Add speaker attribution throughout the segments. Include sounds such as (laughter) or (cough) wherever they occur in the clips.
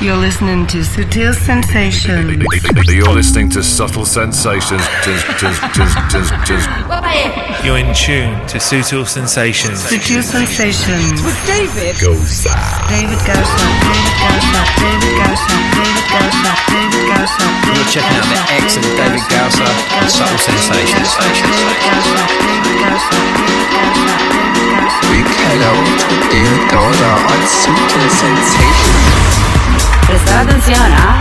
Speaker 1: You're listening to Sutil Sensations.
Speaker 2: You're listening to Subtle Sensations.
Speaker 3: You're in tune to Sutil Sensations.
Speaker 1: Sutil Sensations.
Speaker 4: With David
Speaker 2: Gosa.
Speaker 1: David Gausa. David Gausa. David Gausa. David Gausa. David Gausa.
Speaker 5: You're checking out the excellent David Gausser on Subtle Sensations.
Speaker 6: Big hello to David Gausser on Subtle Sensations.
Speaker 7: Prestad atención, ¿ah?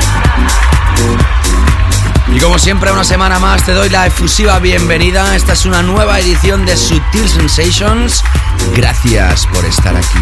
Speaker 5: Y como siempre, una semana más te doy la efusiva bienvenida. Esta es una nueva edición de Sutil Sensations. Gracias por estar aquí.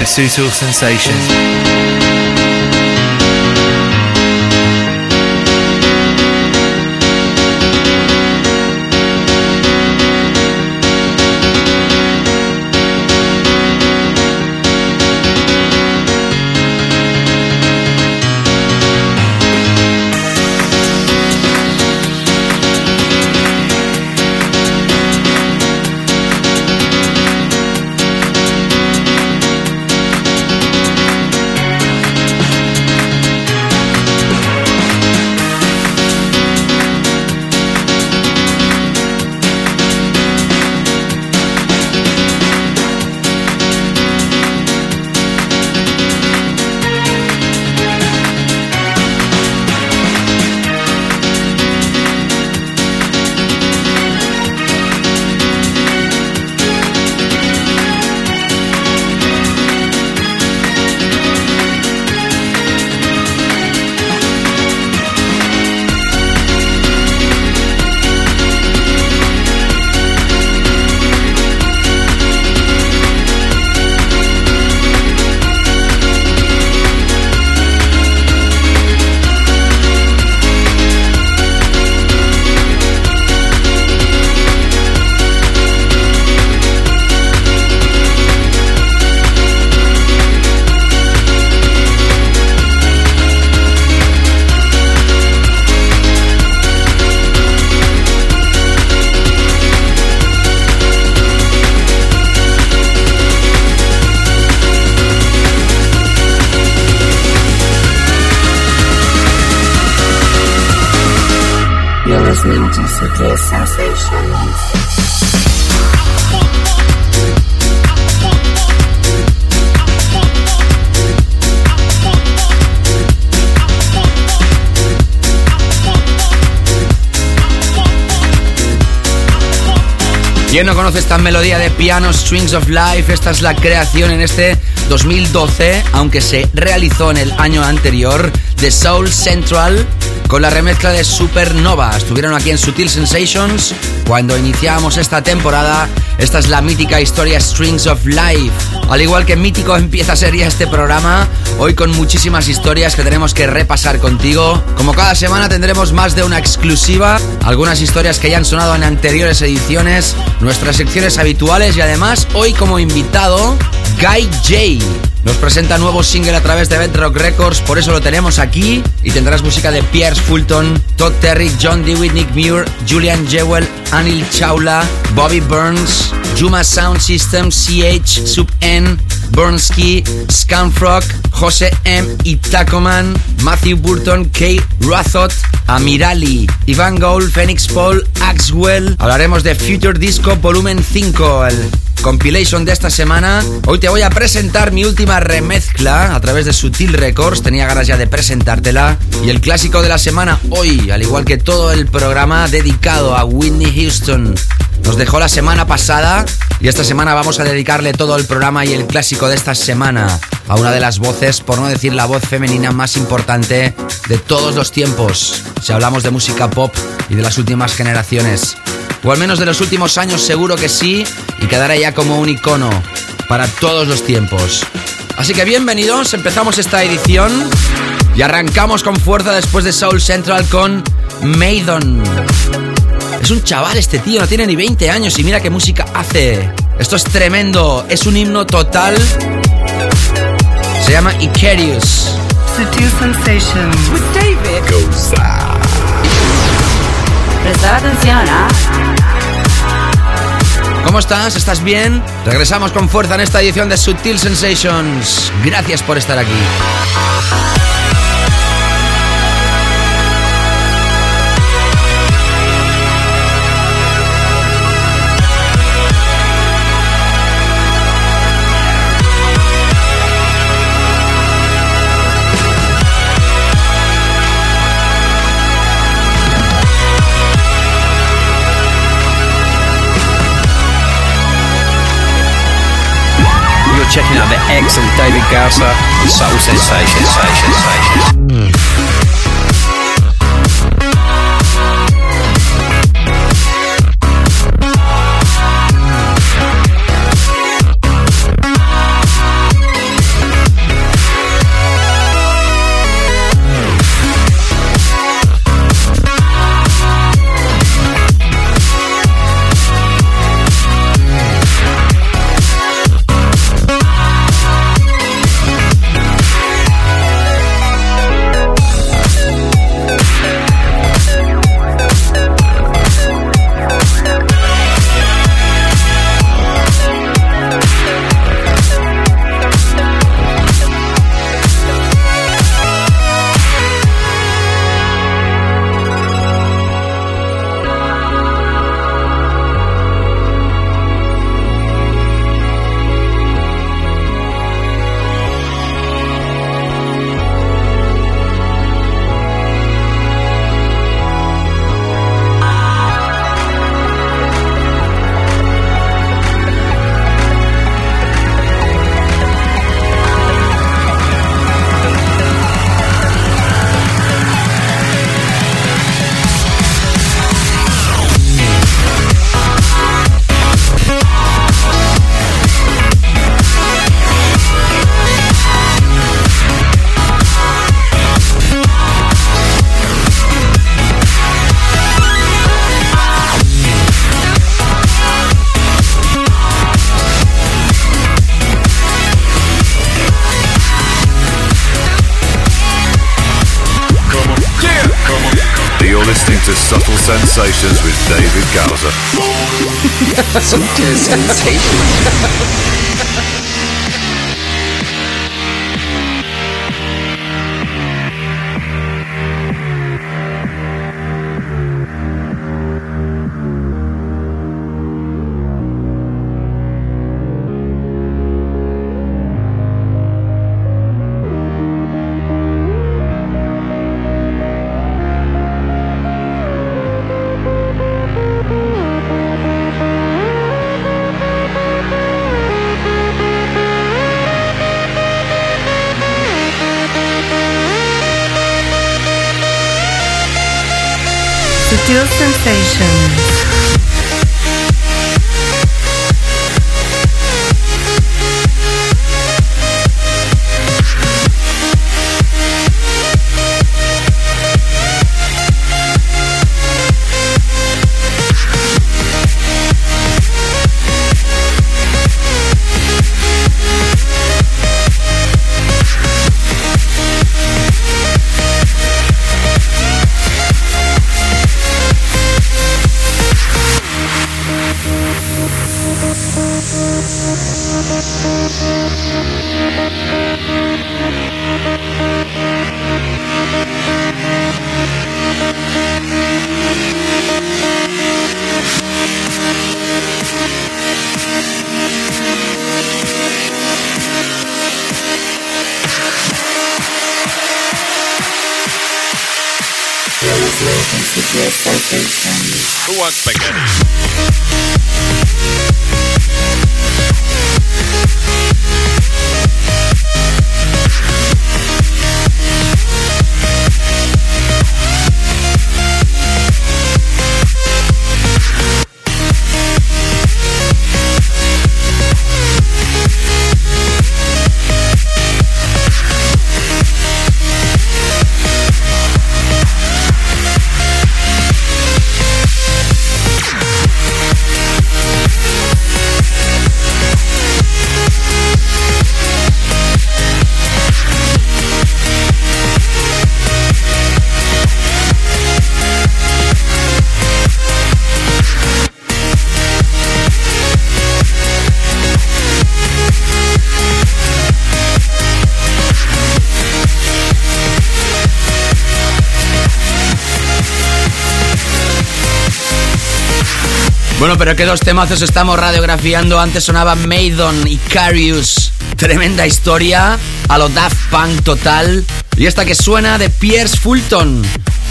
Speaker 3: To Sutil Sensations.
Speaker 5: ¿Quién no conoce esta melodía de piano Strings of Life? Esta es la creación en este 2012, aunque se realizó en el año anterior, de Soul Central con la remezcla de Supernova. Estuvieron aquí en Sutil Sensations cuando iniciábamos esta temporada. Esta es la mítica historia Strings of Life. Al igual que mítico empieza a ser ya este programa, hoy con muchísimas historias que tenemos que repasar contigo. Como cada semana tendremos más de una exclusiva, algunas historias que ya han sonado en anteriores ediciones, nuestras secciones habituales y además hoy como invitado Guy J. Nos presenta nuevo single a través de Bedrock Records, por eso lo tenemos aquí. Y tendrás música de Pierce Fulton, Todd Terry, John Dewitt, Nick Muir, Julian Jewell, Anil Chawla, Bobby Burns, Juma Sound System, CH, Sub N, Burnsky, Scamfrock, Jose M. y Tacoman, Matthew Burton, Kay Rathot, Amirali, Ivan Gold, Phoenix Paul, Axwell. Hablaremos de Future Disco Volumen 5, el compilation de esta semana. Hoy te voy a presentar mi última remezcla a través de Sutil Records. Tenía ganas ya de presentártela. Y el clásico de la semana hoy, al igual que todo el programa dedicado a Whitney Houston. Nos dejó la semana pasada y esta semana vamos a dedicarle todo el programa y el clásico de esta semana a una de las voces, por no decir la voz femenina más importante de todos los tiempos. Si hablamos de música pop y de las últimas generaciones o al menos de los últimos años seguro que sí, y quedará ya como un icono para todos los tiempos. Así que bienvenidos, empezamos esta edición y arrancamos con fuerza después de Soul Central con Maidon. Es un chaval este tío, no tiene ni 20 años y mira qué música hace. Esto es tremendo, es un himno total. Se llama Icarius.
Speaker 1: Sutil Sensations.
Speaker 7: With David. Prestar atención, ¿ah?
Speaker 5: ¿Cómo estás? ¿Estás bien? Regresamos con fuerza en esta edición de Sutil Sensations. Gracias por estar aquí.
Speaker 4: Checking out the excellent David Gausser on Soul Sensation. Sensation, Sensation. (laughs)
Speaker 6: Sutil Sensations.
Speaker 2: Who wants spaghetti?
Speaker 5: Pero qué dos temazos estamos radiografiando. Antes sonaba Maidon y Carius. Tremenda historia. A lo Daft Punk total. Y esta que suena de Pierce Fulton.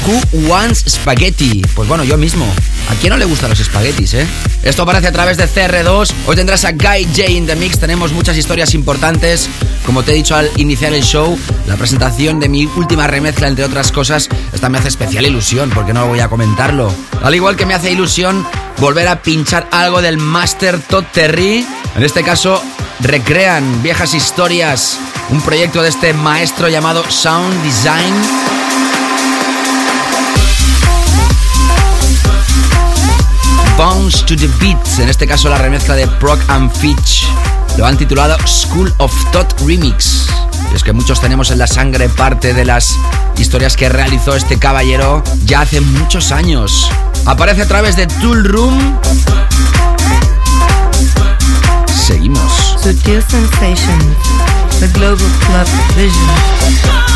Speaker 5: Who wants spaghetti? Pues bueno, yo mismo. ¿A quién no le gustan los espaguetis, eh? Esto aparece a través de CR2. Hoy tendrás a Guy J in the Mix. Tenemos muchas historias importantes. Como te he dicho al iniciar el show, la presentación de mi última remezcla, entre otras cosas, esta me hace especial ilusión porque no voy a comentarlo. Al igual que me hace ilusión volver a pinchar algo del Master Todd Terry. En este caso, recrean viejas historias. Un proyecto de este maestro llamado Sound Design. Bounce to the Beats, en este caso la remezcla de Proc and Fitch. Lo han titulado School of Thought Remix. Y es que muchos tenemos en la sangre parte de las historias que realizó este caballero ya hace muchos años. Aparece a través de Tool Room. Seguimos.
Speaker 1: Sutil Sensations, the Global Club Vision.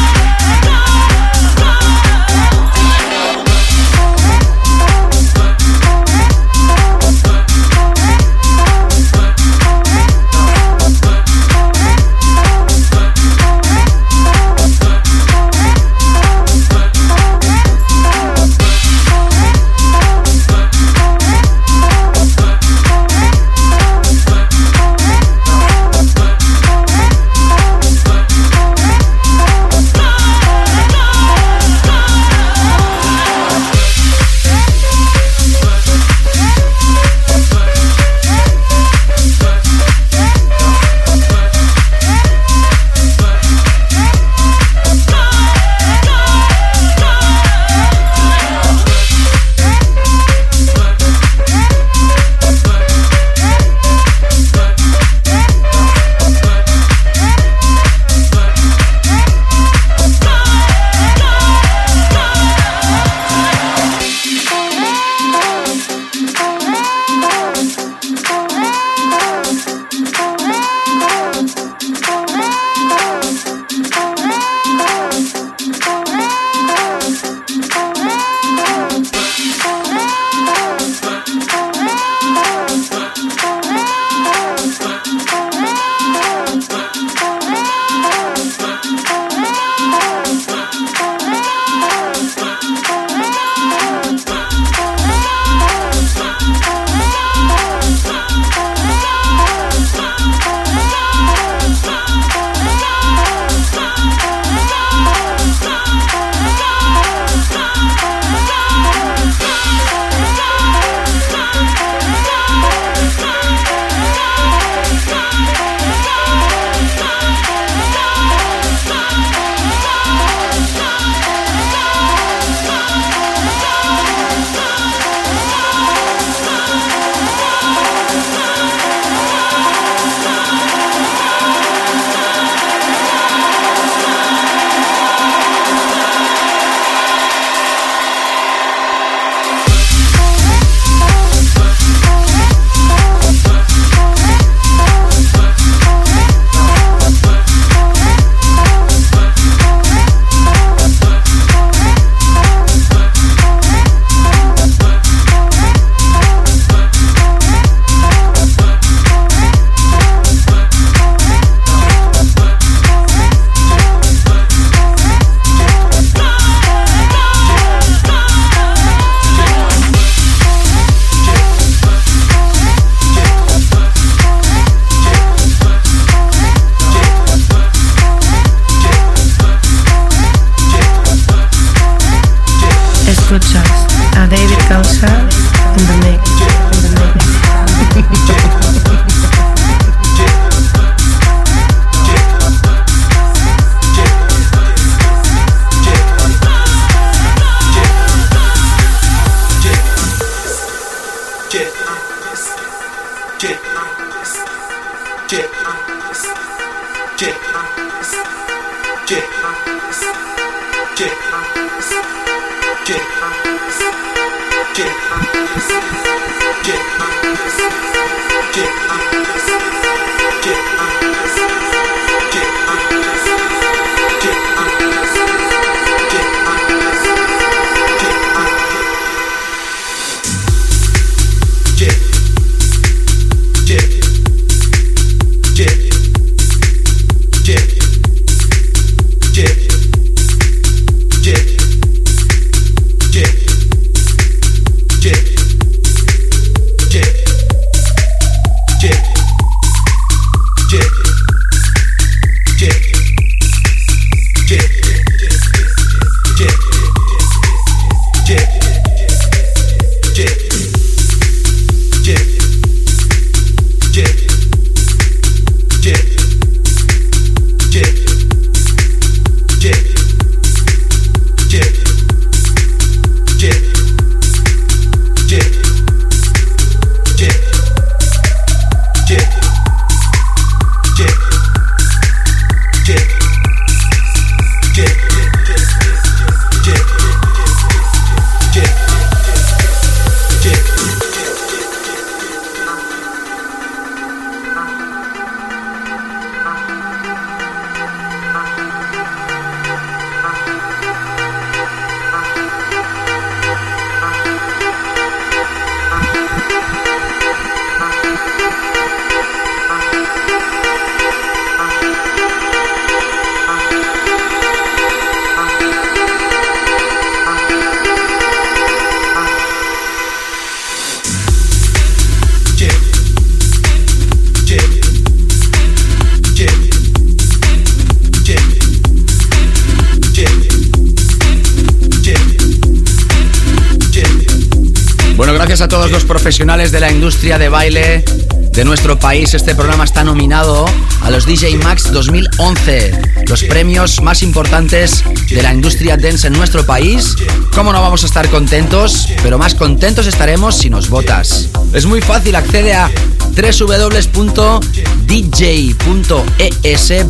Speaker 5: Profesionales de la industria de baile de nuestro país. Este programa está nominado a los DJ Max 2011, los premios más importantes de la industria dance en nuestro país. ¿Cómo no vamos a estar contentos? Pero más contentos estaremos si nos votas. Es muy fácil, accede a www.dj.es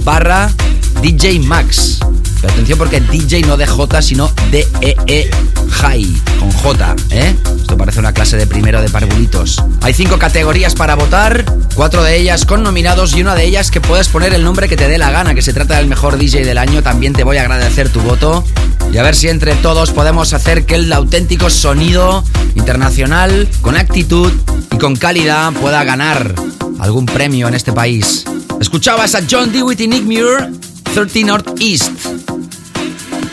Speaker 5: barra DJ Max. Pero atención porque DJ no de J, sino de E E High, con J, ¿eh? Esto parece una clase de primero de parvulitos. Hay cinco categorías para votar, cuatro de ellas con nominados y una de ellas que puedes poner el nombre que te dé la gana, que se trata del mejor DJ del año. También te voy a agradecer tu voto y a ver si entre todos podemos hacer que el auténtico sonido internacional, con actitud y con calidad, pueda ganar algún premio en este país. Escuchabas a John Dewitt y Nick Muir, 30 North East.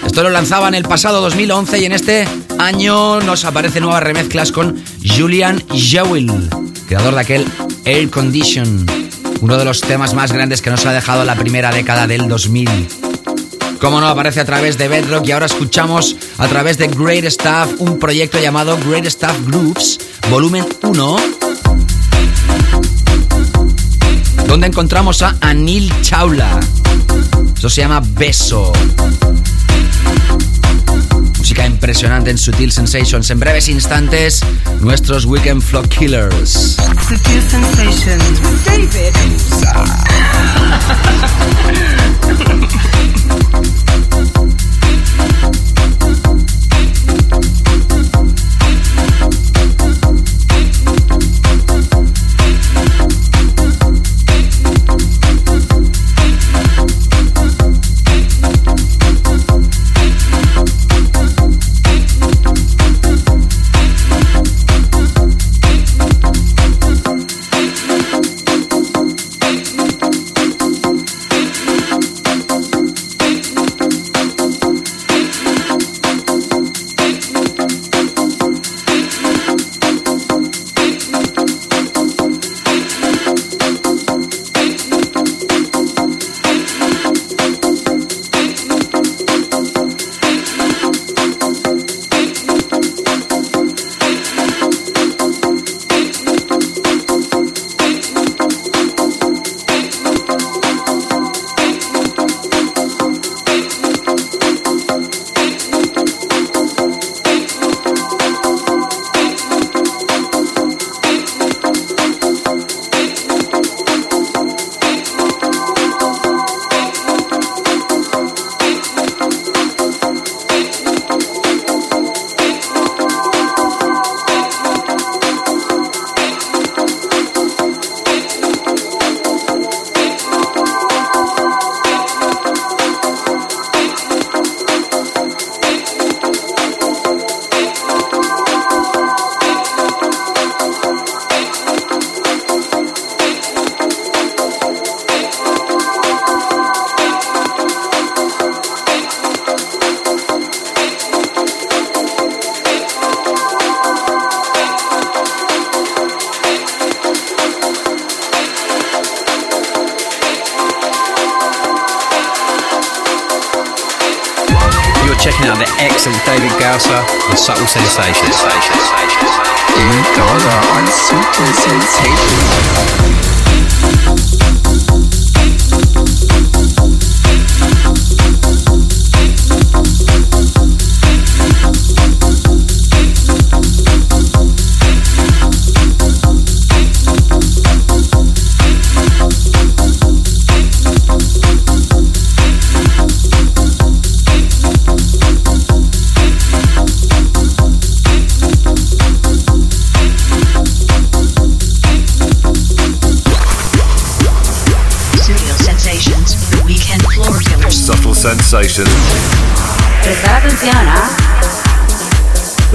Speaker 5: Esto lo lanzaban el pasado 2011 y en este año nos aparecen nuevas remezclas con Julian Jewell, creador de aquel Air Condition, uno de los temas más grandes que nos ha dejado la primera década del 2000. Como no, aparece a través de Bedrock y ahora escuchamos a través de Great Stuff un proyecto llamado Great Stuff Groups, volumen 1, donde encontramos a Anil Chaula. Eso se llama Beso impresionante en Sutil Sensations. En breves instantes, nuestros Weekend Flock Killers.
Speaker 1: Sutil Sensations David. (laughs)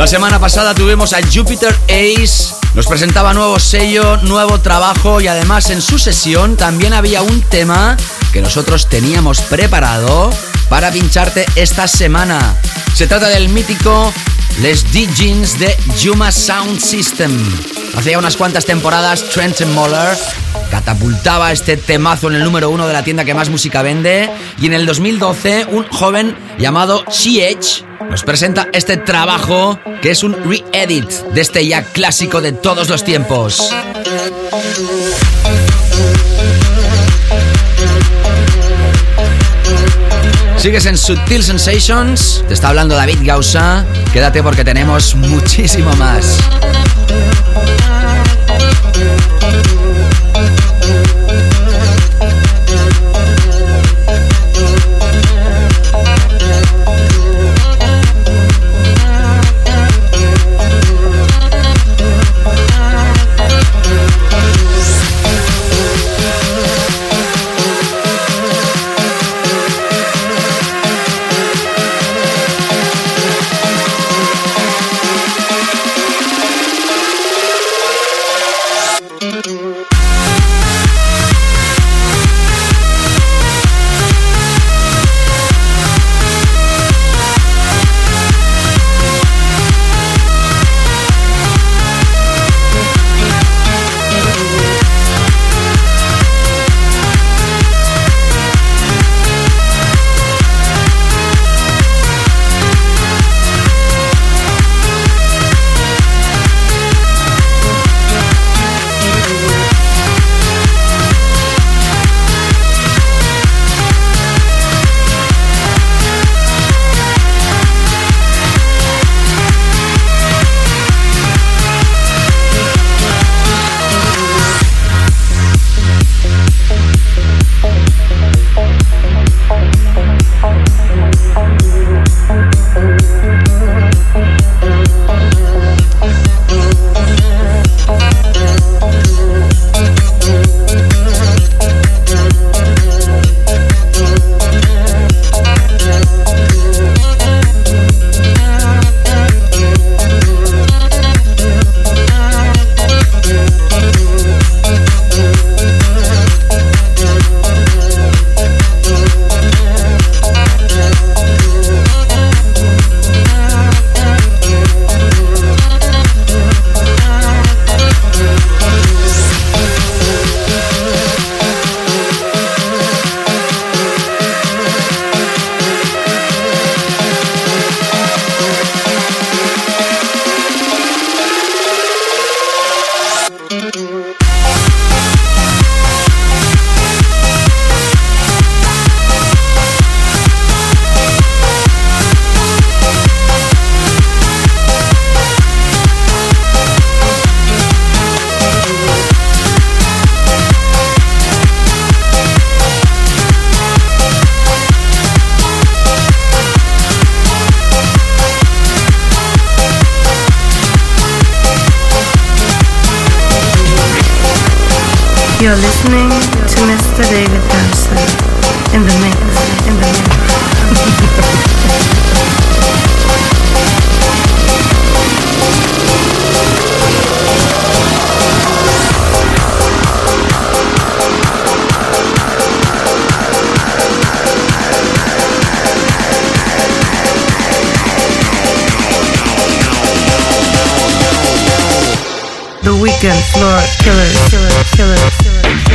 Speaker 5: La semana pasada tuvimos a Jupiter Ace. Nos presentaba nuevo sello, nuevo trabajo y además en su sesión también había un tema que nosotros teníamos preparado para pincharte esta semana. Se trata del mítico Les D-Jeans de Juma Sound System. Hacía unas cuantas temporadas Trenton Moller catapultaba este temazo en el número uno de la tienda que más música vende y en el 2012 un joven llamado Edge nos presenta este trabajo que es un re-edit de este ya clásico de todos los tiempos. Sigues en Sutil Sensations, te está hablando David Gausa, quédate porque tenemos muchísimo más. killer, killer, killer, killer, killer.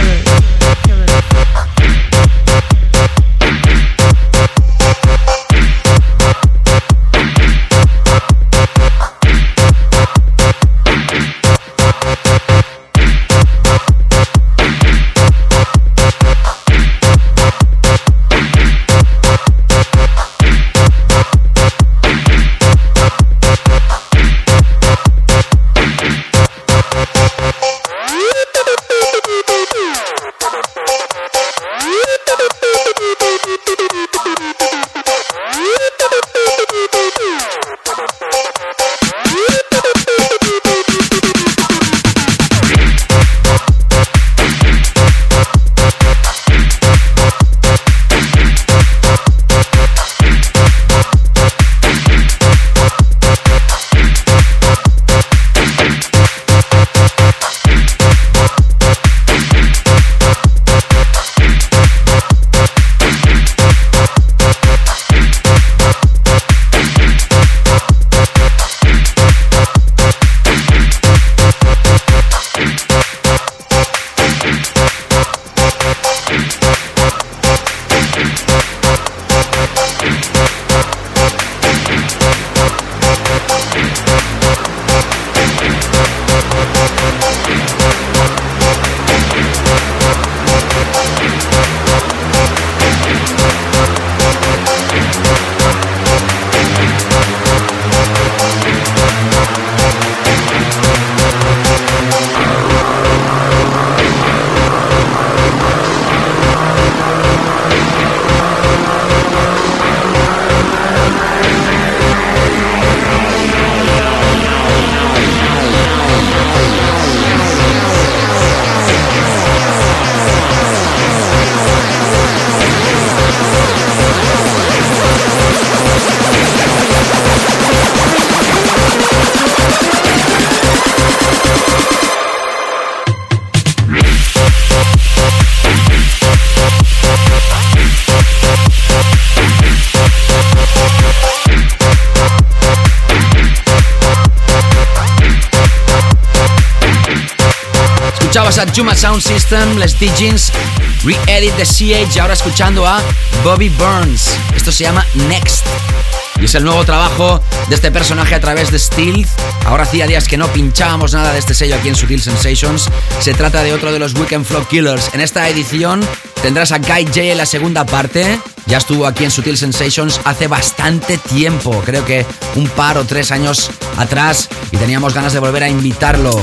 Speaker 5: Sound System, Les Digins, Re-Edit de CH ahora escuchando a Bobby Burns. Esto se llama Next. Y es el nuevo trabajo de este personaje a través de Stealth. Ahora hacía días que no pinchábamos nada de este sello aquí en Sutil Sensations. Se trata de otro de los Weekend Flow Killers. En esta edición tendrás a Guy J en la segunda parte. Ya estuvo aquí en Sutil Sensations hace bastante tiempo, creo que un par o tres años atrás, y teníamos ganas de volver a invitarlo.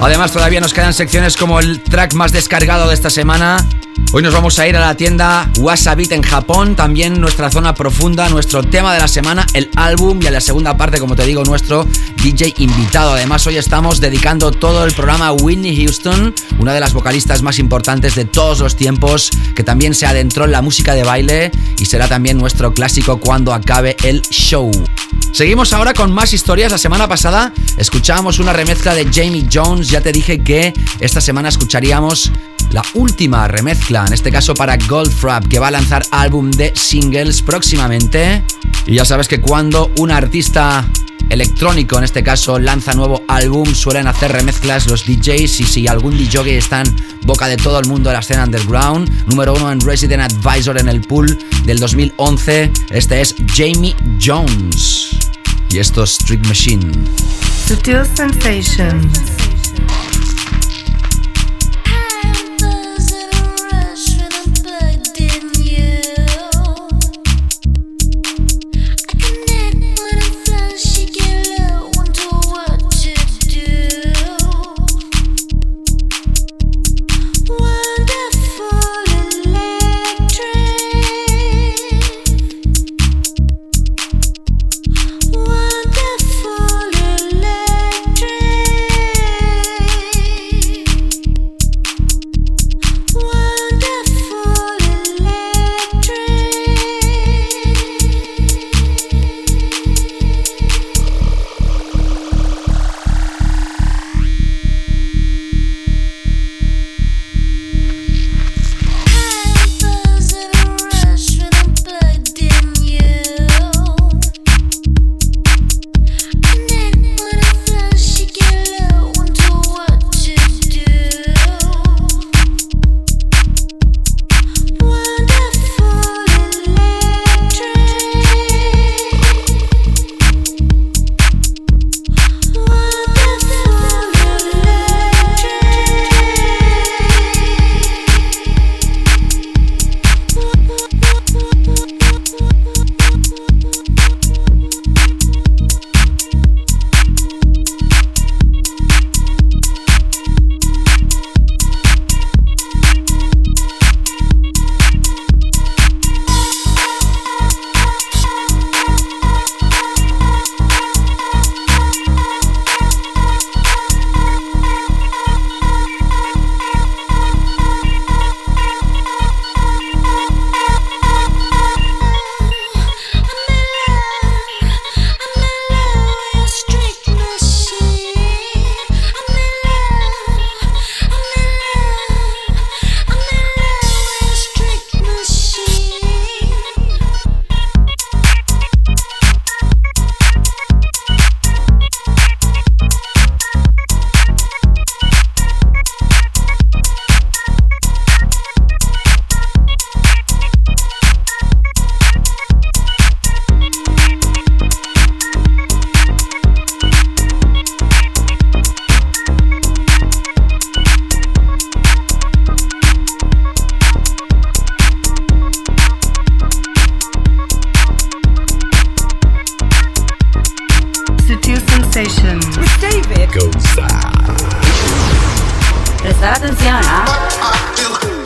Speaker 5: Además, todavía nos quedan secciones como el track más descargado de esta semana. Hoy nos vamos a ir a la tienda Wasabit en Japón, también nuestra zona profunda, nuestro tema de la semana, el álbum y a la segunda parte, como te digo, nuestro DJ invitado. Además, hoy estamos dedicando todo el programa a Whitney Houston, una de las vocalistas más importantes de todos los tiempos, que también se adentró en la música de baile y será también nuestro clásico cuando acabe el show. Seguimos ahora con más historias. La semana pasada escuchábamos una remezcla de Jamie Jones. Ya te dije que esta semana escucharíamos la última remezcla, en este caso para Goldfrapp, que va a lanzar álbum de singles próximamente. Y ya sabes que cuando un artista electrónico, en este caso, lanza nuevo álbum, suelen hacer remezclas los DJs y si algún DJ está en boca de todo el mundo de la escena underground, número uno en Resident Advisor en el pool del 2011, este es Jamie Jones. Y esto es Street Machine.
Speaker 8: Sutil Sensations. Sutil Sensations.
Speaker 7: With David. Prestar atención, ¿ah?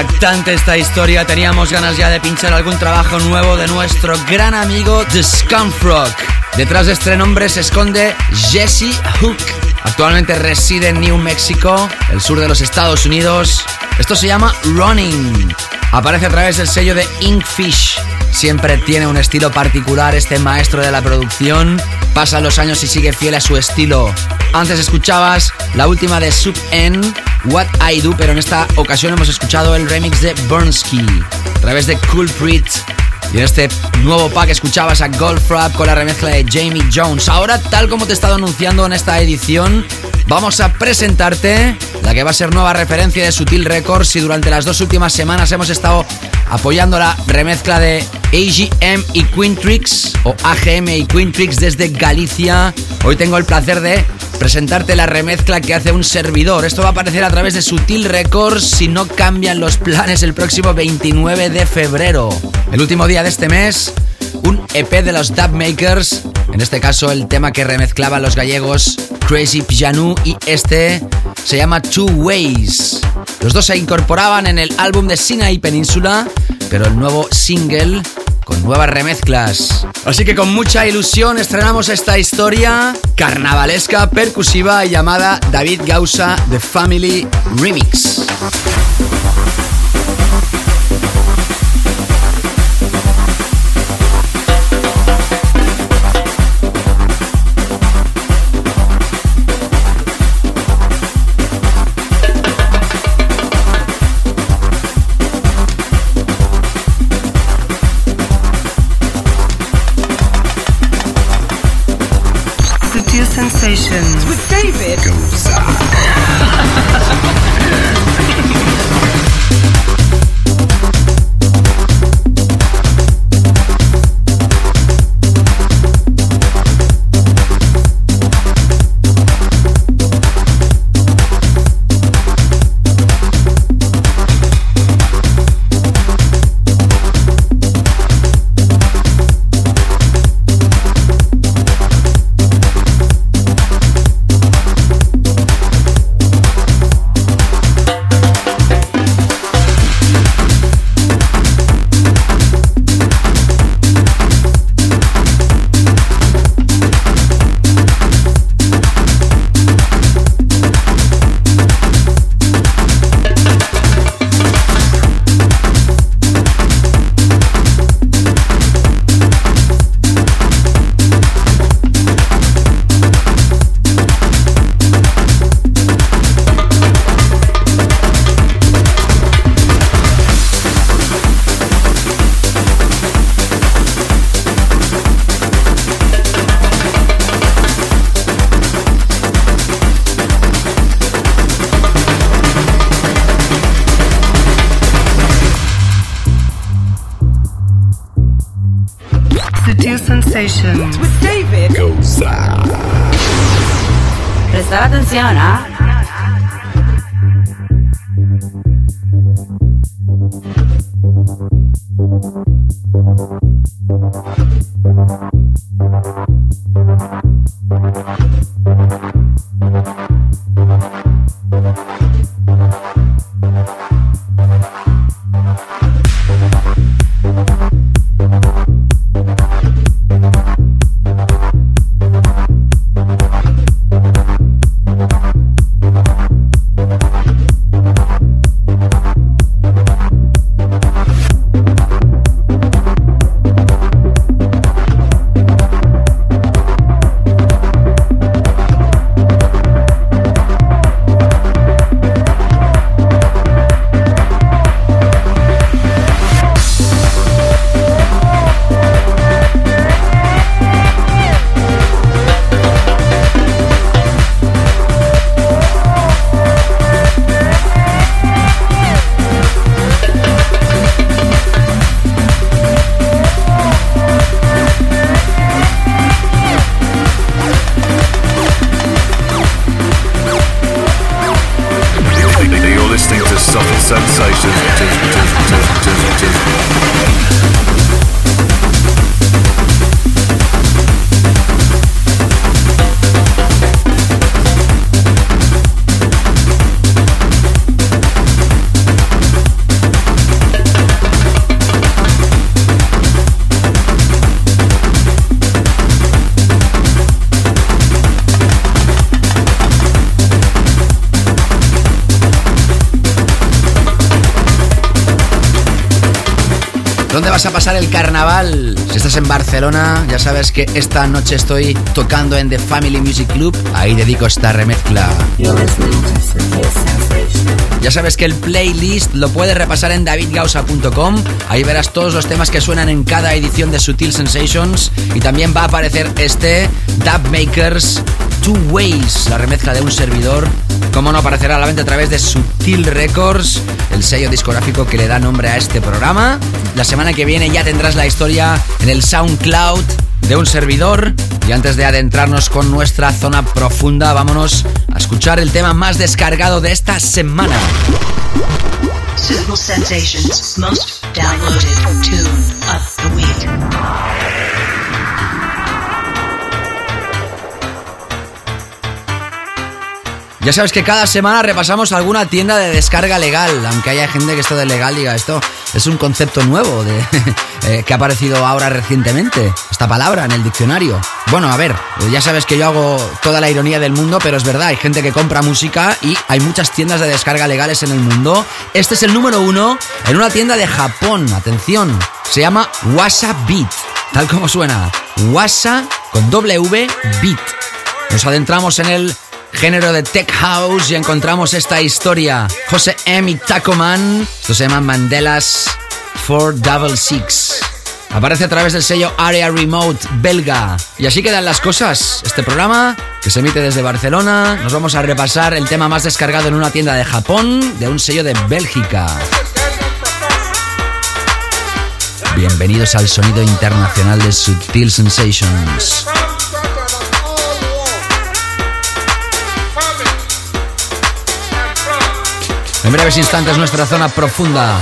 Speaker 5: Impactante esta historia. Teníamos ganas ya de pinchar algún trabajo nuevo de nuestro gran amigo The Scumfrog. Detrás de este nombre se esconde Jesse Hook. Actualmente reside en New Mexico, el sur de los Estados Unidos. Esto se llama Running. Aparece a través del sello de Inkfish. Siempre tiene un estilo particular este maestro de la producción. Pasan los años y sigue fiel a su estilo. Antes escuchabas la última de Sub N, What I Do, pero en esta ocasión hemos escuchado el remix de Burnsky a través de Culprit. Y en este nuevo pack escuchabas a Golf Rap con la remezcla de Jamie Jones. Ahora, tal como te he estado anunciando en esta edición, vamos a presentarte la que va a ser nueva referencia de Sutil Records y durante las dos últimas semanas hemos estado apoyando la remezcla de AGM y Quintrix o AGM y Quintrix desde Galicia. Hoy tengo el placer de presentarte la remezcla que hace un servidor. Esto va a aparecer a través de Sutil Records si no cambian los planes el próximo 29 de febrero. El último día de este mes, un EP de los Dub Makers, en este caso el tema que remezclaban los gallegos Crazy Pianu y este se llama Two Ways. Los dos se incorporaban en el álbum de Sinai Península, pero el nuevo single con nuevas remezclas. Así que con mucha ilusión estrenamos esta historia carnavalesca, percusiva llamada David Gausa The Family Remix.
Speaker 1: Sutil Sensations.
Speaker 7: With David.
Speaker 1: Sutil
Speaker 5: vas a pasar el carnaval? Si estás en Barcelona, ya sabes que esta noche estoy tocando en The Family Music Club. Ahí dedico esta remezcla. Ya sabes que el playlist lo puedes repasar en davidgausa.com. Ahí verás todos los temas que suenan en cada edición de Sutil Sensations. Y también va a aparecer este Dub Makers Two Ways, la remezcla de un servidor. Como no aparecerá a la venta a través de Sutil Records, el sello discográfico que le da nombre a este programa. La semana que viene ya tendrás la historia en el SoundCloud de un servidor. Y antes de adentrarnos con nuestra zona profunda, vámonos a escuchar el tema más descargado de esta semana. Ya sabes que cada semana repasamos alguna tienda de descarga legal, aunque haya gente que esto de legal diga esto es un concepto nuevo de, (laughs) eh, que ha aparecido ahora recientemente, esta palabra en el diccionario. Bueno, a ver, ya sabes que yo hago toda la ironía del mundo, pero es verdad, hay gente que compra música y hay muchas tiendas de descarga legales en el mundo. Este es el número uno en una tienda de Japón, atención, se llama Wasa Beat, tal como suena, Wasa con W Beat. Nos adentramos en el género de tech house y encontramos esta historia. José M y Tacoman, esto se llama Mandelas 466. Aparece a través del sello Area Remote belga. Y así quedan las cosas. Este programa, que se emite desde Barcelona, nos vamos a repasar el tema más descargado en una tienda de Japón de un sello de Bélgica. Bienvenidos al sonido internacional de Subtil Sensations. En breves instantes nuestra zona profunda.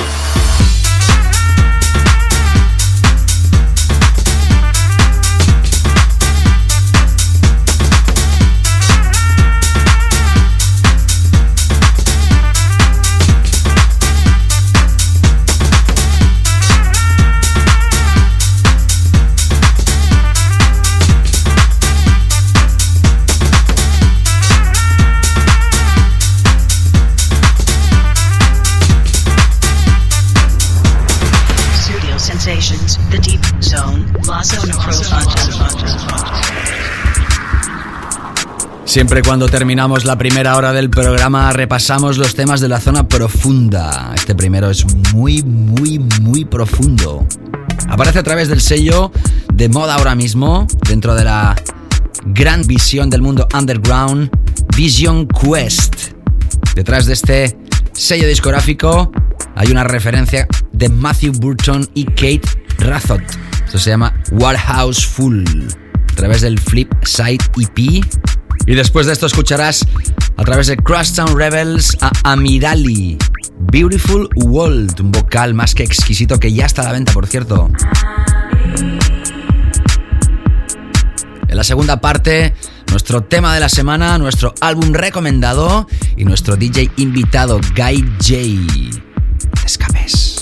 Speaker 5: Siempre cuando terminamos la primera hora del programa repasamos los temas de la zona profunda. Este primero es muy, muy, muy profundo. Aparece a través del sello de moda ahora mismo, dentro de la gran visión del mundo underground, Vision Quest. Detrás de este sello discográfico hay una referencia de Matthew Burton y Kate Rathod. Esto se llama Warehouse Full. A través del Flip Side EP. Y después de esto escucharás a través de Crosstown Rebels a Amirali. Beautiful World, un vocal más que exquisito que ya está a la venta, por cierto. En la segunda parte, nuestro tema de la semana, nuestro álbum recomendado y nuestro DJ invitado, Guy J. Escapes.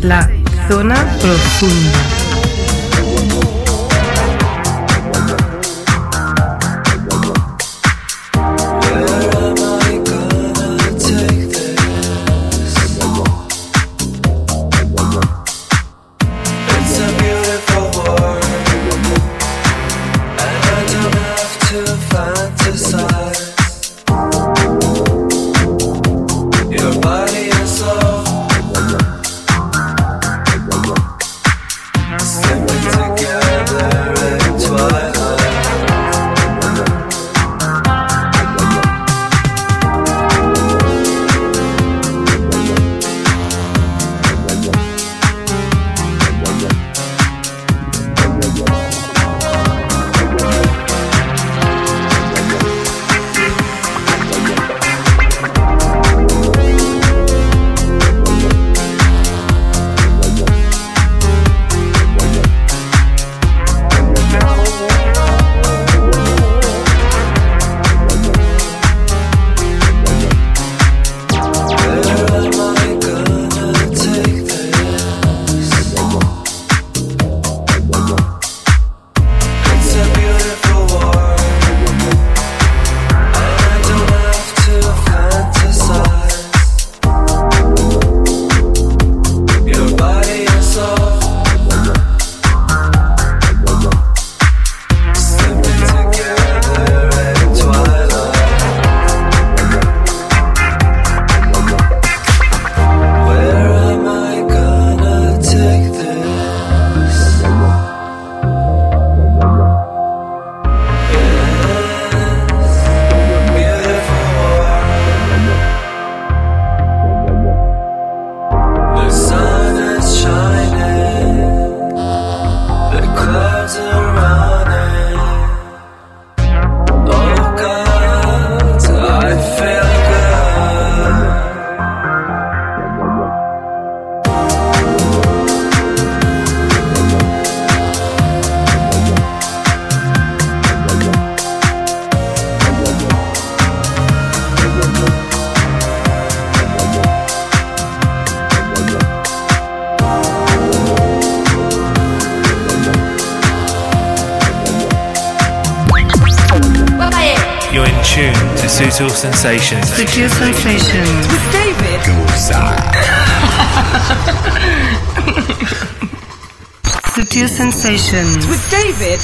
Speaker 9: La zona profunda.
Speaker 3: Sensations.
Speaker 9: Sutil Sensations.
Speaker 7: With David.
Speaker 9: Sutil Sensations.
Speaker 7: With David.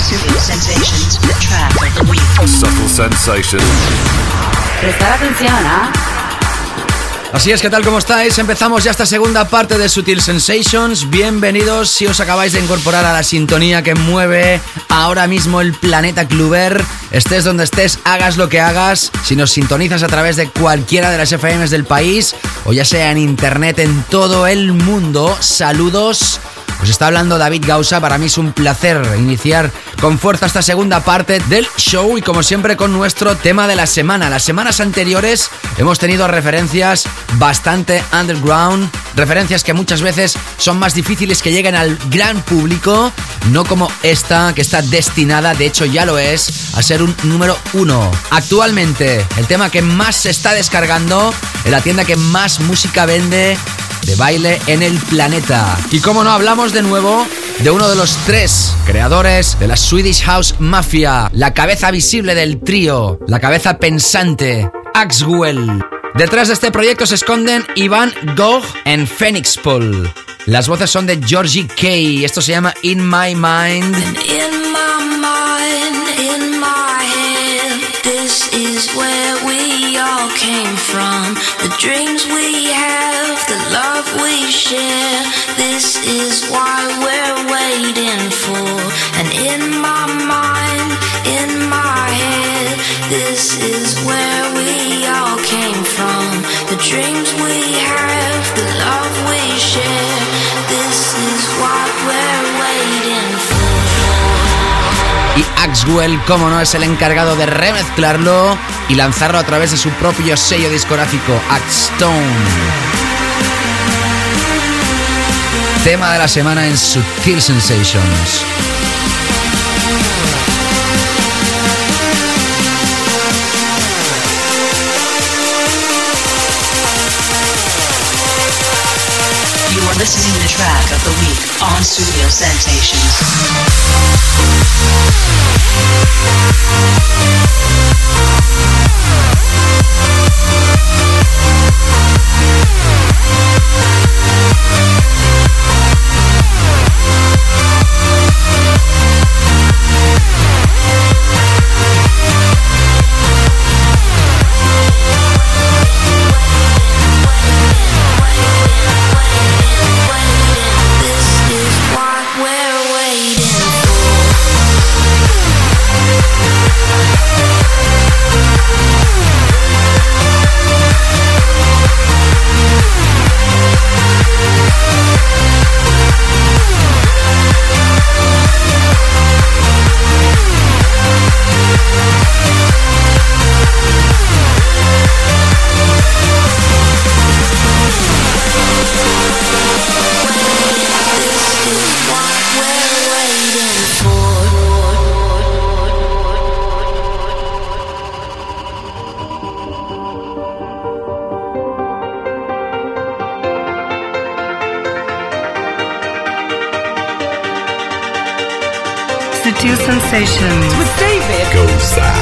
Speaker 10: Sutil Sensations, the track of the week.
Speaker 2: Subtle sensations.
Speaker 7: Prestar atención, ¿ah?
Speaker 5: Así es, ¿qué tal? ¿Cómo estáis? Empezamos ya esta segunda parte de Sutil Sensations. Bienvenidos si os acabáis de incorporar a la sintonía que mueve ahora mismo el planeta Cluber. Estés donde estés, hagas lo que hagas. Si nos sintonizas a través de cualquiera de las FMs del país o ya sea en internet en todo el mundo, saludos. Os está hablando David Gausa, para mí es un placer iniciar con fuerza esta segunda parte del show y como siempre con nuestro tema de la semana. Las semanas anteriores hemos tenido referencias bastante underground, referencias que muchas veces son más difíciles que lleguen al gran público, no como esta que está destinada, de hecho ya lo es, a ser un número uno. Actualmente, el tema que más se está descargando en la tienda que más música vende de baile en el planeta. Y como no hablamos de nuevo de uno de los tres creadores de la Swedish House Mafia, la cabeza visible del trío, la cabeza pensante, Axwell. Detrás de este proyecto se esconden Iván Gogh en Phoenix Pool. Las voces son de Georgie Kay. Esto se llama In My Mind.
Speaker 8: This is where we all came from. The dreams we have, the love we share, this is why we're waiting for. And in my mind, in my head, this is where we all came from. The dreams we have, the love we share,
Speaker 5: Axwell, como no, es el encargado de remezclarlo y lanzarlo a través de su propio sello discográfico, Axstone tema de la semana en Subtil Sensations.
Speaker 10: On Studio Sensations.
Speaker 1: Sutil Sensations with David.
Speaker 8: In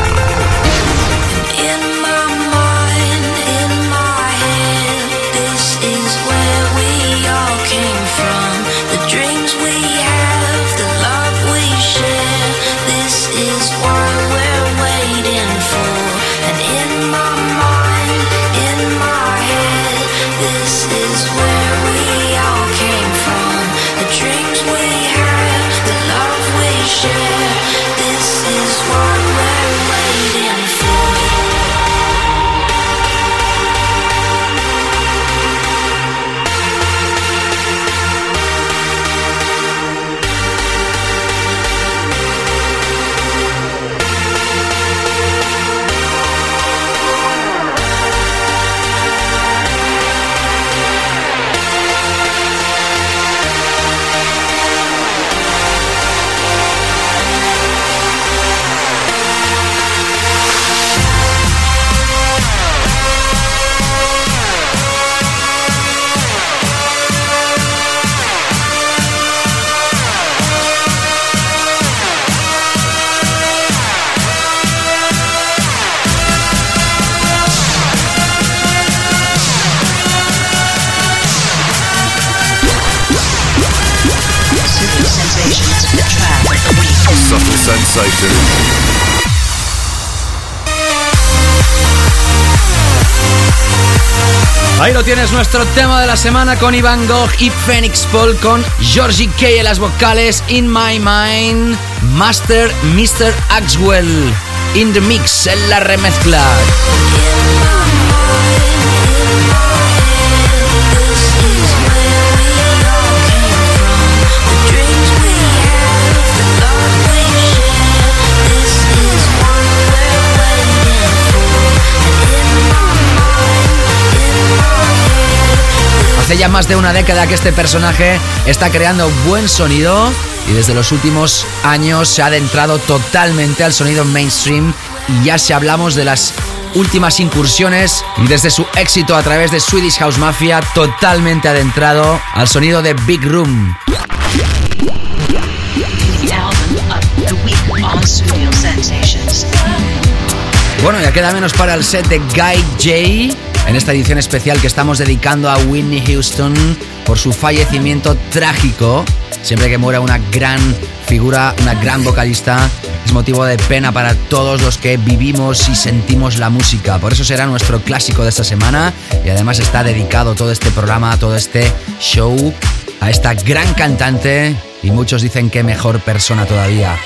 Speaker 5: tienes, nuestro tema de la semana con Iván Gogh y Phoenix Paul con Georgie K en las vocales, In My Mind, Master Mr. Axwell, In the Mix, en la remezcla. Hace ya más de una década que este personaje está creando buen sonido y desde los últimos años se ha adentrado totalmente al sonido mainstream y ya si hablamos de las últimas incursiones desde su éxito a través de Swedish House Mafia totalmente adentrado al sonido de Big Room. Bueno, ya queda menos para el set de Guy J en esta edición especial que estamos dedicando a Whitney Houston por su fallecimiento trágico. Siempre que muera una gran figura, una gran vocalista, es motivo de pena para todos los que vivimos y sentimos la música. Por eso será nuestro clásico de esta semana y además está dedicado todo este programa, todo este show a esta gran cantante y muchos dicen que mejor persona todavía.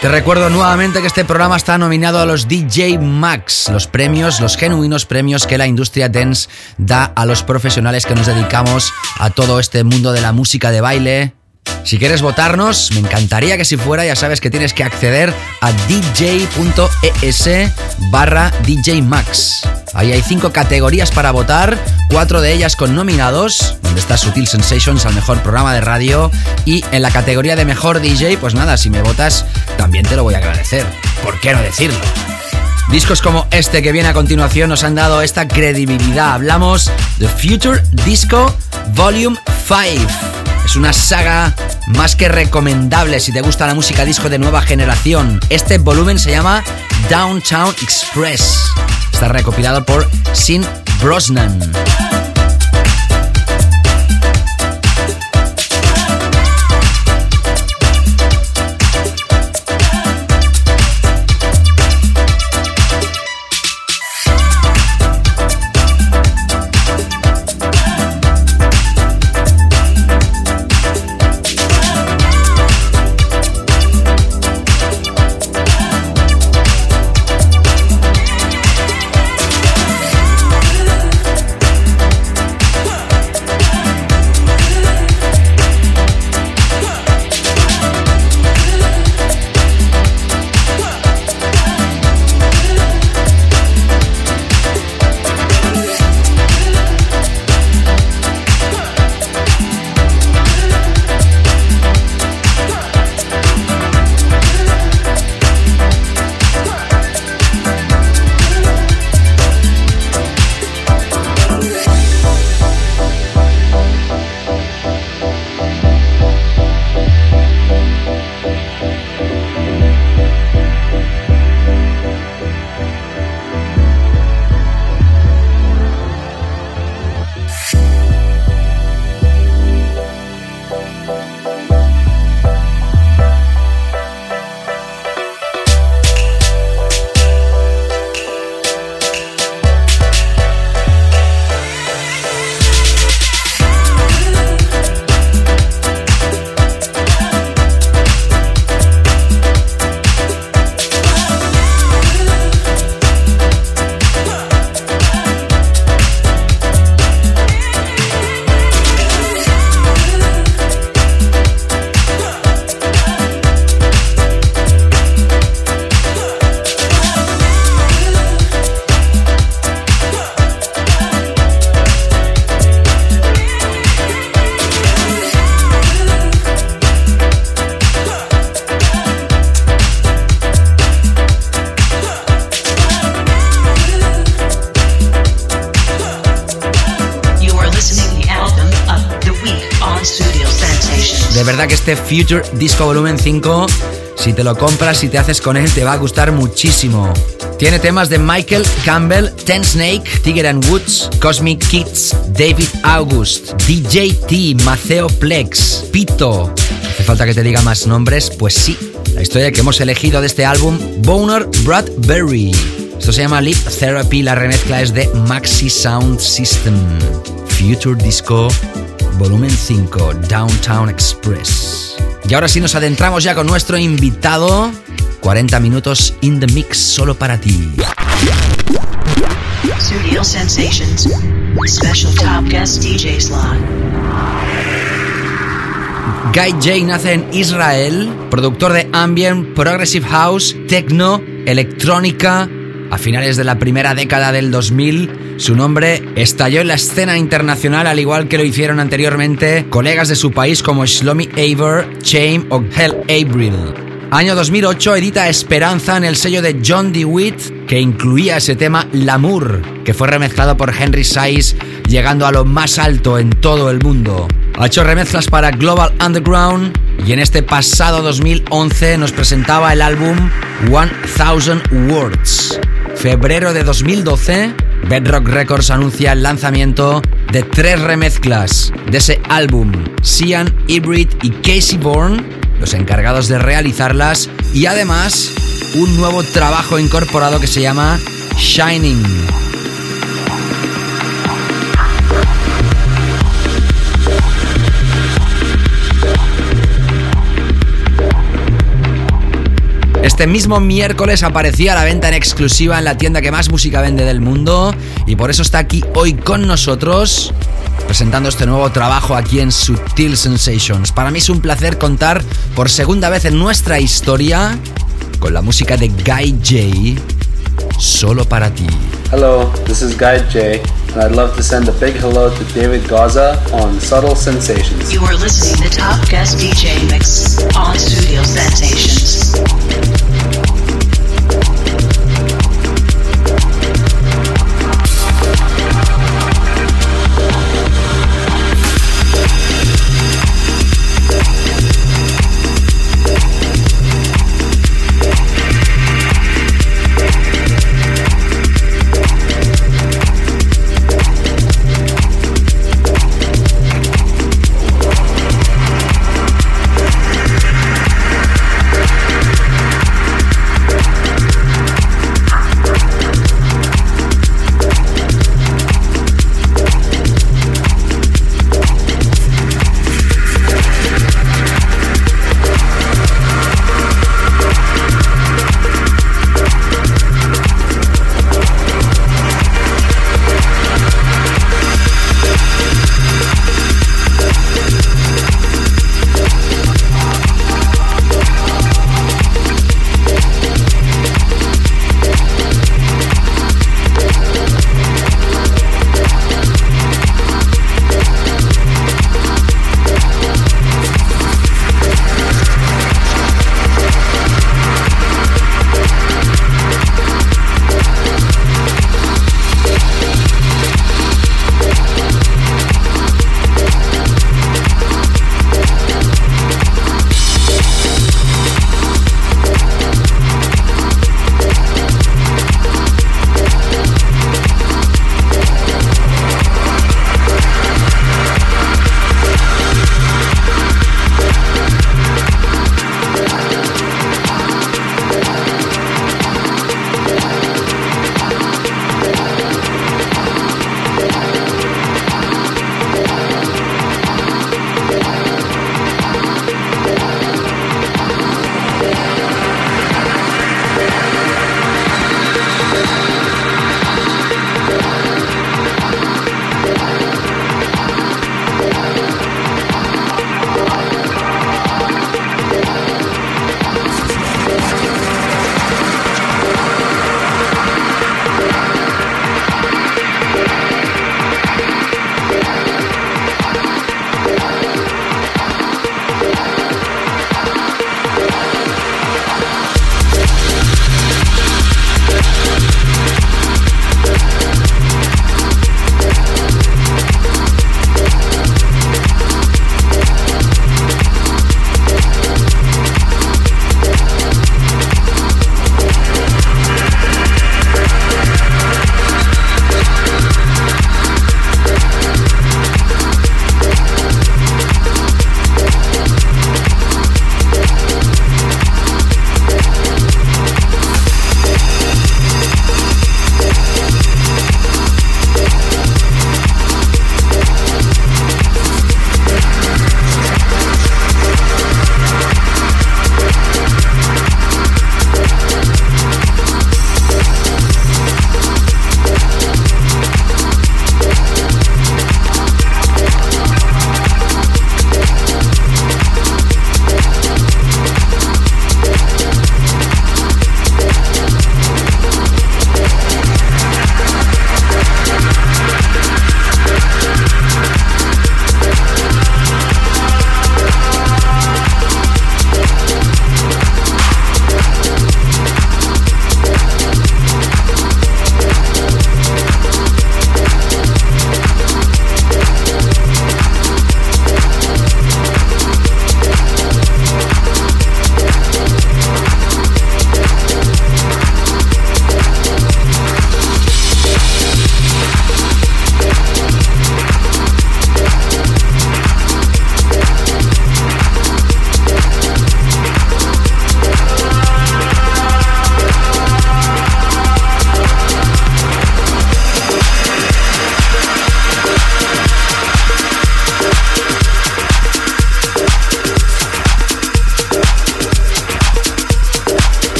Speaker 5: Te recuerdo nuevamente que este programa está nominado a los DJ Max, los premios, los genuinos premios que la industria dance da a los profesionales que nos dedicamos a todo este mundo de la música de baile. Si quieres votarnos, me encantaría que si fuera, ya sabes que tienes que acceder a dj.es barra DJ Max. Ahí hay cinco categorías para votar, cuatro de ellas con nominados, donde está Sutil Sensations al mejor programa de radio. Y en la categoría de mejor DJ, pues nada, si me votas, también te lo voy a agradecer. ¿Por qué no decirlo? Discos como este que viene a continuación nos han dado esta credibilidad. Hablamos de Future Disco Volume 5. Es una saga más que recomendable si te gusta la música disco de nueva generación. Este volumen se llama Downtown Express. Está recopilado por Sin Brosnan. Future Disco Volumen 5, si te lo compras, si te haces con él, te va a gustar muchísimo. Tiene temas de Michael Campbell, Ten Snake, Tiger and Woods, Cosmic Kids, David August, DJ T, Maceo Plex, Pito. ¿Hace falta que te diga más nombres? Pues sí. La historia que hemos elegido de este álbum, Boner Bradbury. Esto se llama Lip Therapy, la remezcla es de Maxi Sound System. Future Disco volumen 5, Downtown Express. Y ahora sí nos adentramos ya con nuestro invitado. 40 minutos in the mix solo para ti.
Speaker 10: Studio Sensations. Special Top Guest DJ Slot.
Speaker 5: Guy J nace en Israel, productor de ambient, progressive house, techno, electrónica. A finales de la primera década del 2000 su nombre estalló en la escena internacional al igual que lo hicieron anteriormente colegas de su país como Shlomi Aver, Chaim o Hell Abril. Año 2008 edita Esperanza en el sello de John DeWitt que incluía ese tema L'amour, que fue remezclado por Henry Size llegando a lo más alto en todo el mundo. Ha hecho remezclas para Global Underground y en este pasado 2011 nos presentaba el álbum 1000 Words. Febrero de 2012 Bedrock Records anuncia el lanzamiento de tres remezclas de ese álbum, Cian, Hybrid y Casey Bourne, los encargados de realizarlas, y además un nuevo trabajo incorporado que se llama Shining. Este mismo miércoles aparecía a la venta en exclusiva en la tienda que más música vende del mundo y por eso está aquí hoy con nosotros presentando este nuevo trabajo aquí en Sutil Sensations. Para mí es un placer contar por segunda vez en nuestra historia con la música de Guy J. Solo para ti.
Speaker 11: Hello, this is Guy J. and I'd love to send a big hello to David Gaza on Subtle Sensations.
Speaker 10: You are listening to Top Guest DJ Mix on Studio Sensations.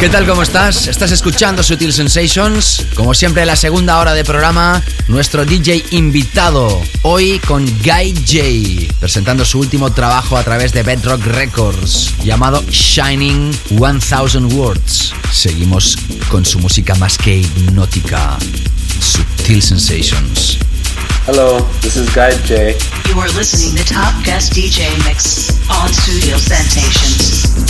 Speaker 5: ¿Qué tal? ¿Cómo estás? Estás escuchando Sutil Sensations. Como siempre, la segunda hora de programa, nuestro DJ invitado. Hoy con Guy J, presentando su último trabajo a través de Bedrock Records, llamado Shining 1000 Words. Seguimos con su música más que hipnótica. Sutil Sensations.
Speaker 11: Hello, this is Guy J.
Speaker 10: You are listening to Top Guest DJ Mix on Studio Sensations.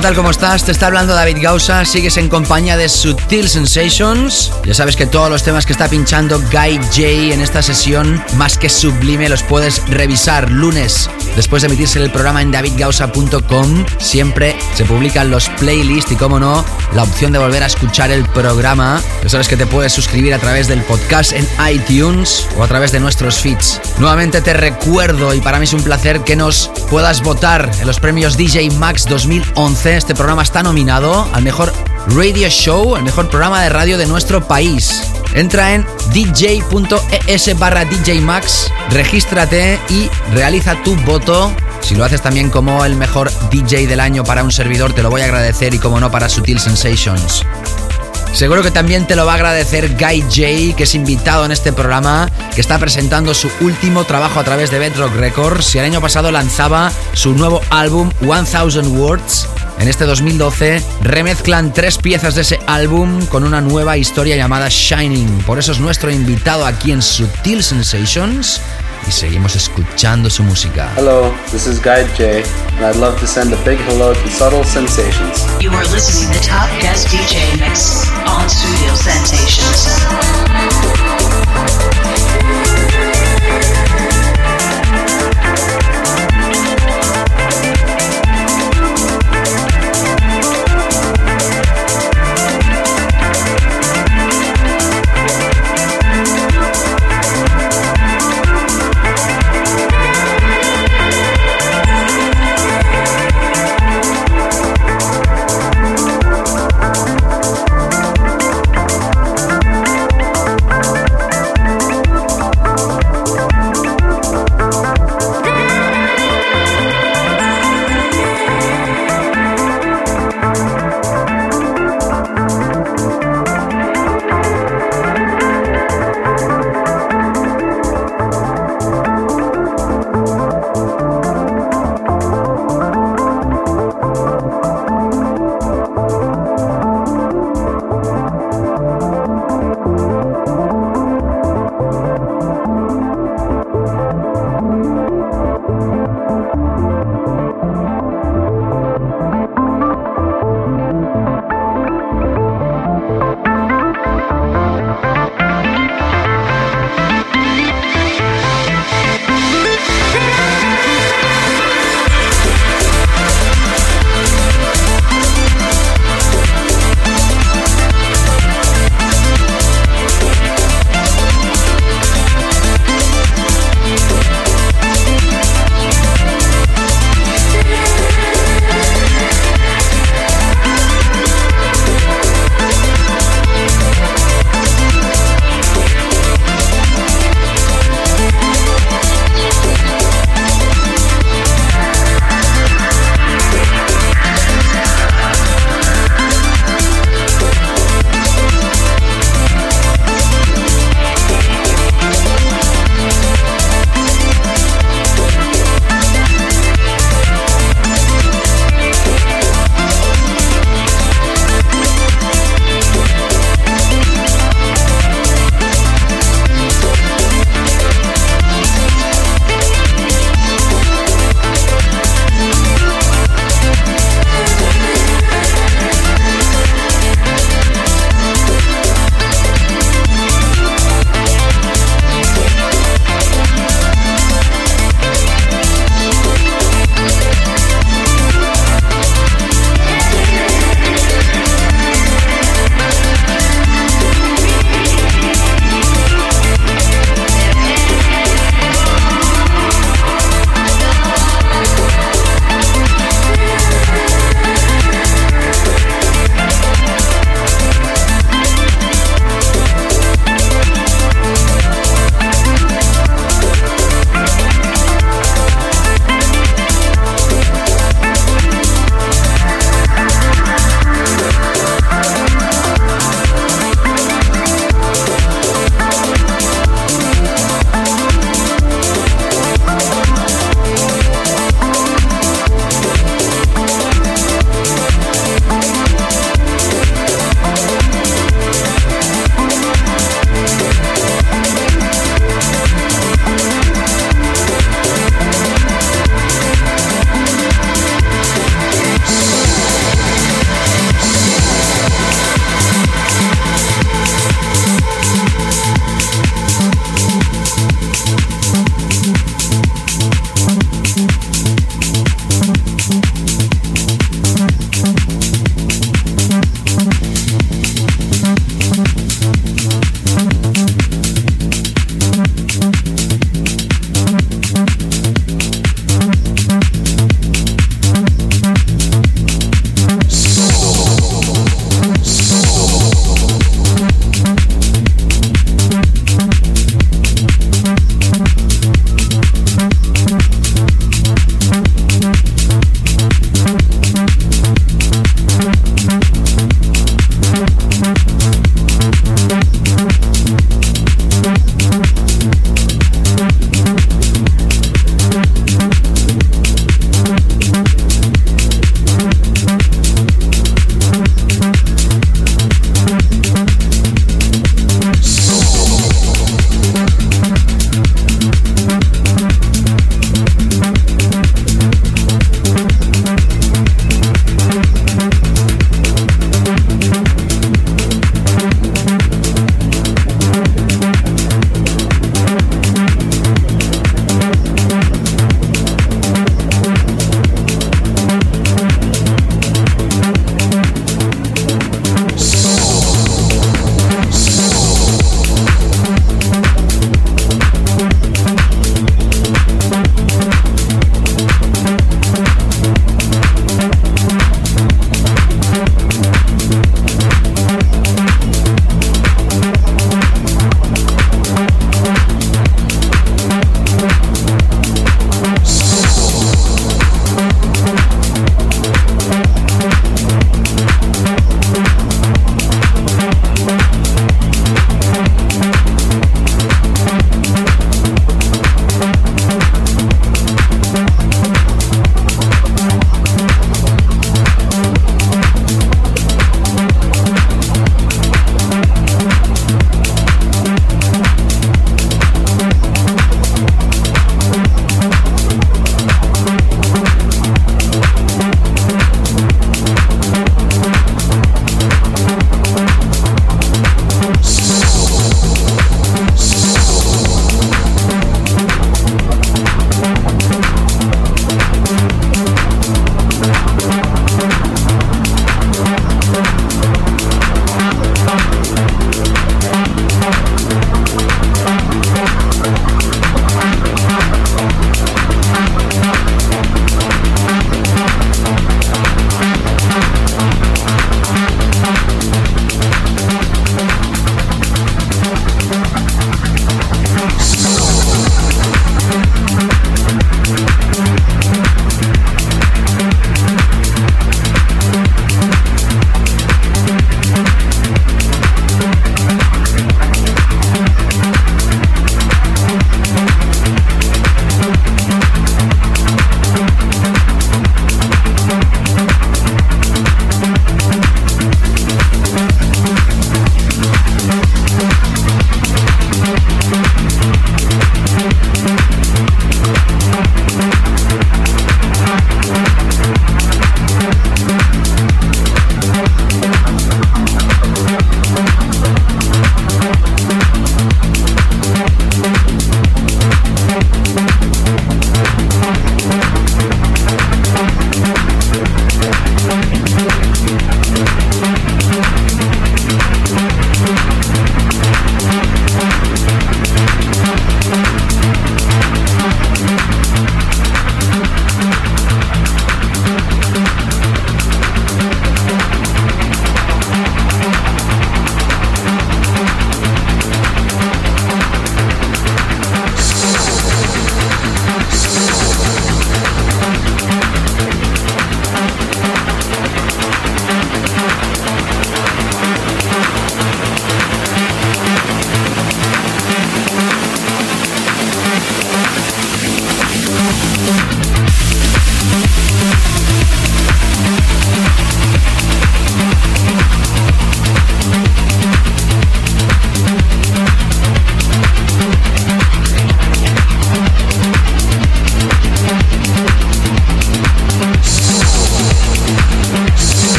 Speaker 5: ¿Qué tal? ¿Cómo estás? Te está hablando David Gausa, sigues en compañía de Sutil Sensations. Ya sabes que todos los temas que está pinchando Guy J en esta sesión, más que sublime, los puedes revisar lunes. Después de emitirse el programa en davidgausa.com, siempre se publican los playlists y, como no, la opción de volver a escuchar el programa. Ya sabes que te puedes suscribir a través del podcast en iTunes o a través de nuestros feeds. Nuevamente te recuerdo, y para mí es un placer que nos puedas votar en los premios DJ Max 2011. Este programa está nominado al mejor radio show, el mejor programa de radio de nuestro país. Entra en dj.es barra Max, regístrate y realiza tu voto. Si lo haces también como el mejor DJ del año para un servidor, te lo voy a agradecer y como no para Sutil Sensations. Seguro que también te lo va a agradecer Guy J, que es invitado en este programa, que está presentando su último trabajo a través de Bedrock Records y el año pasado lanzaba su nuevo álbum 1000 Words. En este 2012 remezclan tres piezas de ese álbum con una nueva historia llamada Shining. Por eso es nuestro invitado aquí en Sutil Sensations y seguimos escuchando su música.
Speaker 11: Hello, this is Guy J, and I'd love to send a big hello to Subtle Sensations.
Speaker 10: You are listening to the Top Guest DJ Mix on Studio Sensations.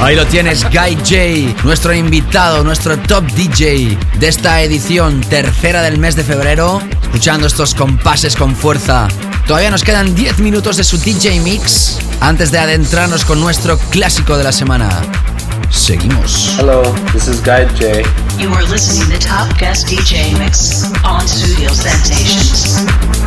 Speaker 5: Ahí lo tienes, Guy J, nuestro invitado, nuestro top DJ de esta edición tercera del mes de febrero, escuchando estos compases con fuerza. Todavía nos quedan 10 minutos de su DJ Mix antes de adentrarnos con nuestro clásico de la semana. Seguimos.
Speaker 11: Hello, this is Guy J.
Speaker 10: You are listening to Top Guest DJ Mix on Studio Sensations.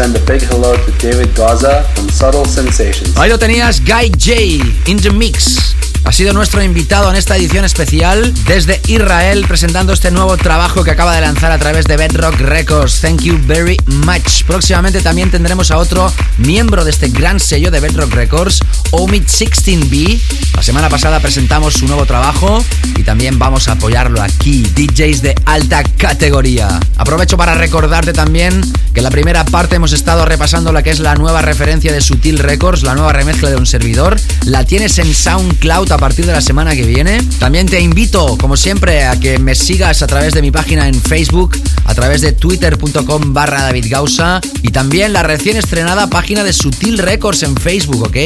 Speaker 11: Send a big hello to David Gaza from Subtle Sensations.
Speaker 5: Ahí lo tenías, Guy J, in the mix. Ha sido nuestro invitado en esta edición especial desde Israel presentando este nuevo trabajo que acaba de lanzar a través de Bedrock Records. Thank you very much. Próximamente también tendremos a otro miembro de este gran sello de Bedrock Records, Omid 16B. La semana pasada presentamos su nuevo trabajo y también vamos a apoyarlo aquí. DJs de alta categoría. Aprovecho para recordarte también que en la primera parte hemos estado repasando la que es la nueva referencia de Sutil Records, la nueva remezcla de un servidor. La tienes en SoundCloud a partir de la semana que viene. También te invito, como siempre, a que me sigas a través de mi página en Facebook, a través de twitter.com barra David y también la recién estrenada página de Sutil Records en Facebook, ¿ok?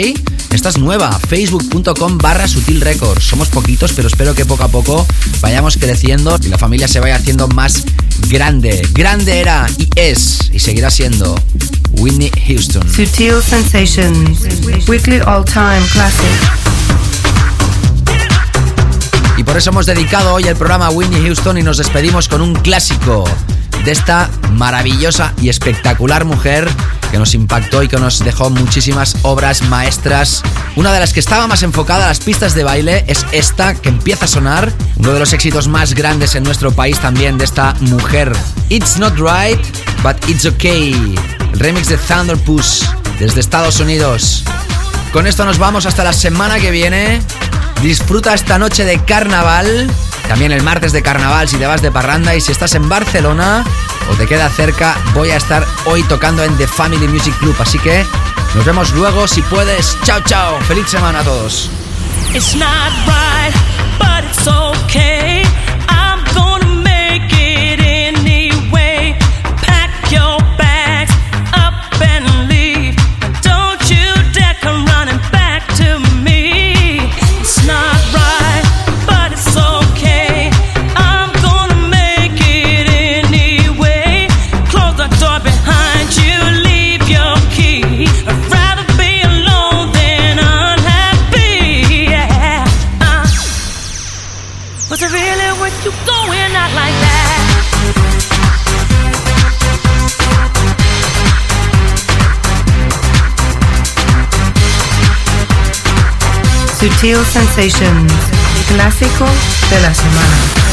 Speaker 5: Esta es nueva, facebook.com barra Sutil Records. Somos poquitos, pero espero que poco a poco vayamos creciendo y la familia se vaya haciendo más grande. Grande era y es y seguirá siendo Whitney Houston.
Speaker 1: Sutil Sensations, weekly all-time classic.
Speaker 5: Y por eso hemos dedicado hoy el programa a Whitney Houston y nos despedimos con un clásico de esta maravillosa y espectacular mujer que nos impactó y que nos dejó muchísimas obras maestras. Una de las que estaba más enfocada a las pistas de baile es esta que empieza a sonar, uno de los éxitos más grandes en nuestro país también de esta mujer. It's not right, but it's okay. El remix de Thunder Push desde Estados Unidos. Con esto nos vamos hasta la semana que viene. Disfruta esta noche de carnaval. También el martes de carnaval si te vas de parranda. Y si estás en Barcelona o te queda cerca, voy a estar hoy tocando en The Family Music Club. Así que nos vemos luego si puedes. Chao, chao. Feliz semana a todos.
Speaker 1: Sensations, clásico de la semana.